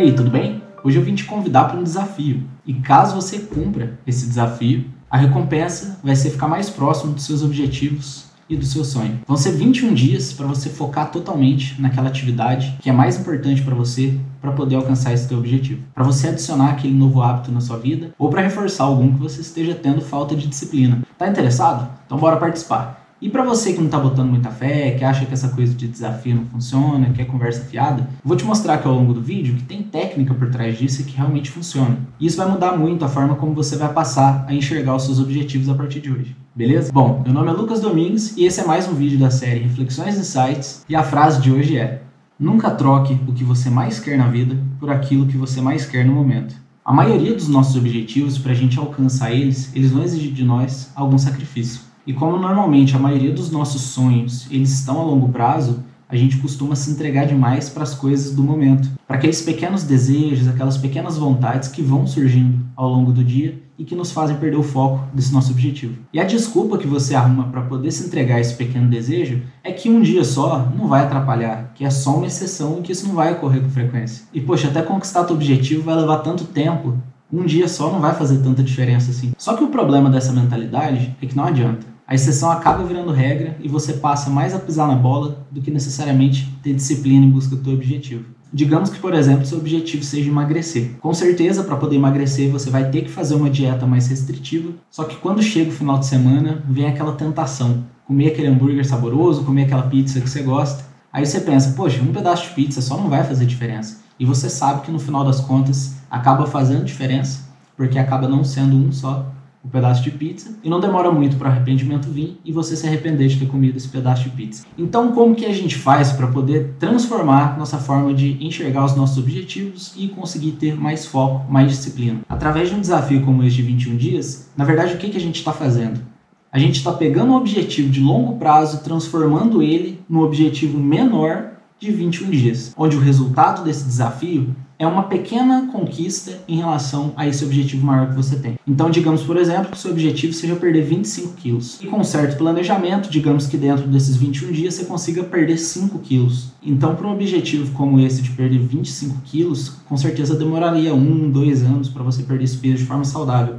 aí, tudo bem? Hoje eu vim te convidar para um desafio. E caso você cumpra esse desafio, a recompensa vai ser ficar mais próximo dos seus objetivos e do seu sonho. Vão ser 21 dias para você focar totalmente naquela atividade que é mais importante para você para poder alcançar esse seu objetivo. Para você adicionar aquele novo hábito na sua vida ou para reforçar algum que você esteja tendo falta de disciplina. Tá interessado? Então bora participar. E para você que não está botando muita fé, que acha que essa coisa de desafio não funciona, que é conversa fiada, vou te mostrar aqui ao longo do vídeo que tem técnica por trás disso e que realmente funciona. E isso vai mudar muito a forma como você vai passar a enxergar os seus objetivos a partir de hoje. Beleza? Bom, meu nome é Lucas Domingues e esse é mais um vídeo da série Reflexões e Insights e a frase de hoje é: Nunca troque o que você mais quer na vida por aquilo que você mais quer no momento. A maioria dos nossos objetivos, para a gente alcançar eles, eles vão exigir de nós algum sacrifício. E como normalmente a maioria dos nossos sonhos eles estão a longo prazo, a gente costuma se entregar demais para as coisas do momento, para aqueles pequenos desejos, aquelas pequenas vontades que vão surgindo ao longo do dia e que nos fazem perder o foco desse nosso objetivo. E a desculpa que você arruma para poder se entregar a esse pequeno desejo é que um dia só não vai atrapalhar, que é só uma exceção e que isso não vai ocorrer com frequência. E poxa, até conquistar teu objetivo vai levar tanto tempo, um dia só não vai fazer tanta diferença assim. Só que o problema dessa mentalidade é que não adianta a exceção acaba virando regra e você passa mais a pisar na bola do que necessariamente ter disciplina em busca do seu objetivo. Digamos que, por exemplo, seu objetivo seja emagrecer. Com certeza, para poder emagrecer, você vai ter que fazer uma dieta mais restritiva. Só que quando chega o final de semana, vem aquela tentação: comer aquele hambúrguer saboroso, comer aquela pizza que você gosta. Aí você pensa, poxa, um pedaço de pizza só não vai fazer diferença. E você sabe que no final das contas acaba fazendo diferença, porque acaba não sendo um só, um pedaço de pizza e não demora muito para o arrependimento vir e você se arrepender de ter comido esse pedaço de pizza. Então, como que a gente faz para poder transformar nossa forma de enxergar os nossos objetivos e conseguir ter mais foco, mais disciplina? Através de um desafio como este de 21 dias, na verdade, o que, que a gente está fazendo? A gente está pegando um objetivo de longo prazo, transformando ele no objetivo menor de 21 dias, onde o resultado desse desafio é uma pequena conquista em relação a esse objetivo maior que você tem. Então, digamos, por exemplo, que o seu objetivo seja perder 25 quilos. E com certo planejamento, digamos que dentro desses 21 dias você consiga perder 5 quilos. Então, para um objetivo como esse de perder 25 quilos, com certeza demoraria um, dois anos para você perder esse peso de forma saudável.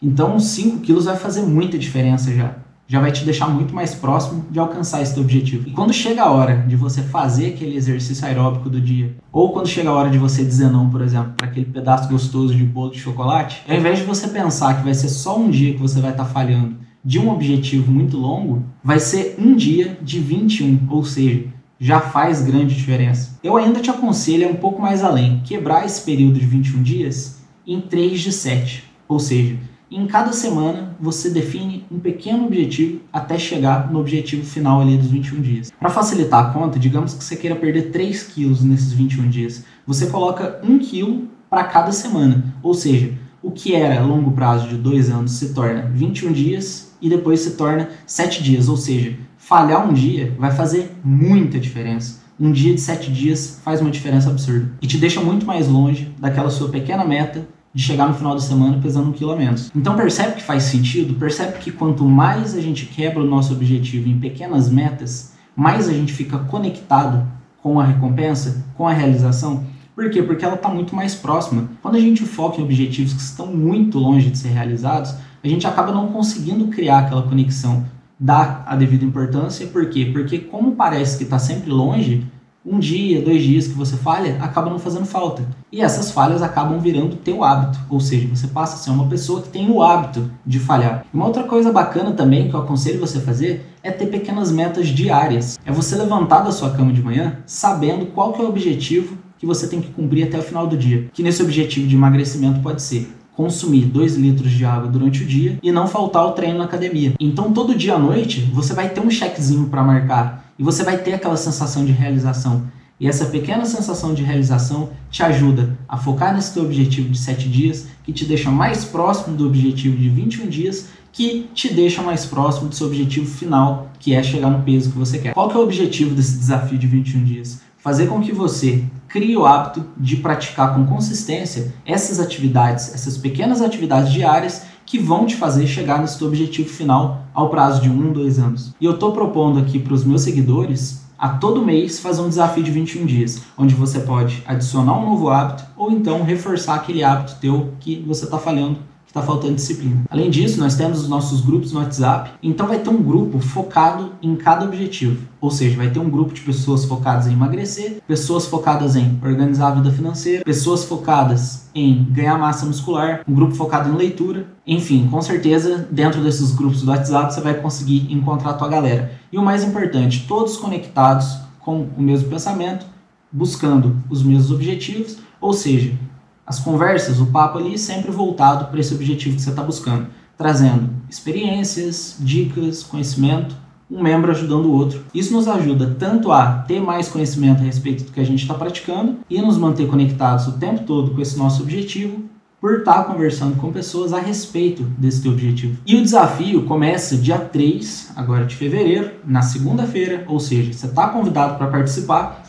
Então, 5 quilos vai fazer muita diferença já já vai te deixar muito mais próximo de alcançar esse teu objetivo. E quando chega a hora de você fazer aquele exercício aeróbico do dia, ou quando chega a hora de você dizer não, por exemplo, para aquele pedaço gostoso de bolo de chocolate, ao invés de você pensar que vai ser só um dia que você vai estar tá falhando de um objetivo muito longo, vai ser um dia de 21, ou seja, já faz grande diferença. Eu ainda te aconselho um pouco mais além, quebrar esse período de 21 dias em 3 de 7, ou seja, em cada semana você define um pequeno objetivo até chegar no objetivo final ali dos 21 dias. Para facilitar a conta, digamos que você queira perder 3 quilos nesses 21 dias. Você coloca 1 quilo para cada semana. Ou seja, o que era longo prazo de 2 anos se torna 21 dias e depois se torna 7 dias. Ou seja, falhar um dia vai fazer muita diferença. Um dia de 7 dias faz uma diferença absurda e te deixa muito mais longe daquela sua pequena meta de chegar no final da semana pesando um quilo a menos. Então percebe que faz sentido, percebe que quanto mais a gente quebra o nosso objetivo em pequenas metas, mais a gente fica conectado com a recompensa, com a realização. Por quê? Porque ela está muito mais próxima. Quando a gente foca em objetivos que estão muito longe de ser realizados, a gente acaba não conseguindo criar aquela conexão, dar a devida importância. Por quê? Porque como parece que está sempre longe, um dia, dois dias que você falha, acaba não fazendo falta. E essas falhas acabam virando teu hábito, ou seja, você passa a ser uma pessoa que tem o hábito de falhar. Uma outra coisa bacana também que eu aconselho você a fazer é ter pequenas metas diárias. É você levantar da sua cama de manhã sabendo qual que é o objetivo que você tem que cumprir até o final do dia. Que nesse objetivo de emagrecimento pode ser consumir 2 litros de água durante o dia e não faltar o treino na academia. Então todo dia à noite você vai ter um checkzinho para marcar e você vai ter aquela sensação de realização. E essa pequena sensação de realização te ajuda a focar nesse teu objetivo de 7 dias, que te deixa mais próximo do objetivo de 21 dias, que te deixa mais próximo do seu objetivo final, que é chegar no peso que você quer. Qual que é o objetivo desse desafio de 21 dias? Fazer com que você crie o hábito de praticar com consistência essas atividades, essas pequenas atividades diárias que vão te fazer chegar nesse teu objetivo final ao prazo de um, dois anos. E eu estou propondo aqui para os meus seguidores a todo mês fazer um desafio de 21 dias, onde você pode adicionar um novo hábito ou então reforçar aquele hábito teu que você está falhando está faltando disciplina. Além disso, nós temos os nossos grupos no WhatsApp, então vai ter um grupo focado em cada objetivo. Ou seja, vai ter um grupo de pessoas focadas em emagrecer, pessoas focadas em organizar a vida financeira, pessoas focadas em ganhar massa muscular, um grupo focado em leitura. Enfim, com certeza, dentro desses grupos do WhatsApp você vai conseguir encontrar a tua galera. E o mais importante, todos conectados com o mesmo pensamento, buscando os mesmos objetivos, ou seja, as conversas, o papo ali sempre voltado para esse objetivo que você está buscando, trazendo experiências, dicas, conhecimento, um membro ajudando o outro. Isso nos ajuda tanto a ter mais conhecimento a respeito do que a gente está praticando e nos manter conectados o tempo todo com esse nosso objetivo, por estar tá conversando com pessoas a respeito desse teu objetivo. E o desafio começa dia 3, agora de fevereiro, na segunda-feira, ou seja, você está convidado para participar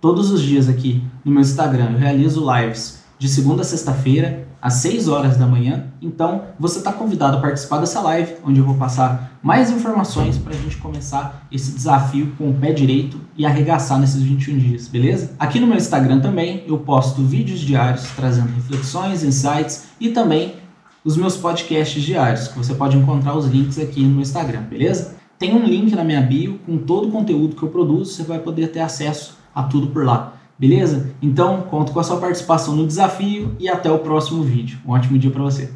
todos os dias aqui no meu Instagram. Eu realizo lives de segunda a sexta-feira, às 6 horas da manhã. Então, você está convidado a participar dessa live, onde eu vou passar mais informações para a gente começar esse desafio com o pé direito e arregaçar nesses 21 dias, beleza? Aqui no meu Instagram também eu posto vídeos diários trazendo reflexões, insights e também os meus podcasts diários, que você pode encontrar os links aqui no Instagram, beleza? Tem um link na minha bio com todo o conteúdo que eu produzo, você vai poder ter acesso a tudo por lá. Beleza? Então, conto com a sua participação no desafio e até o próximo vídeo. Um ótimo dia para você.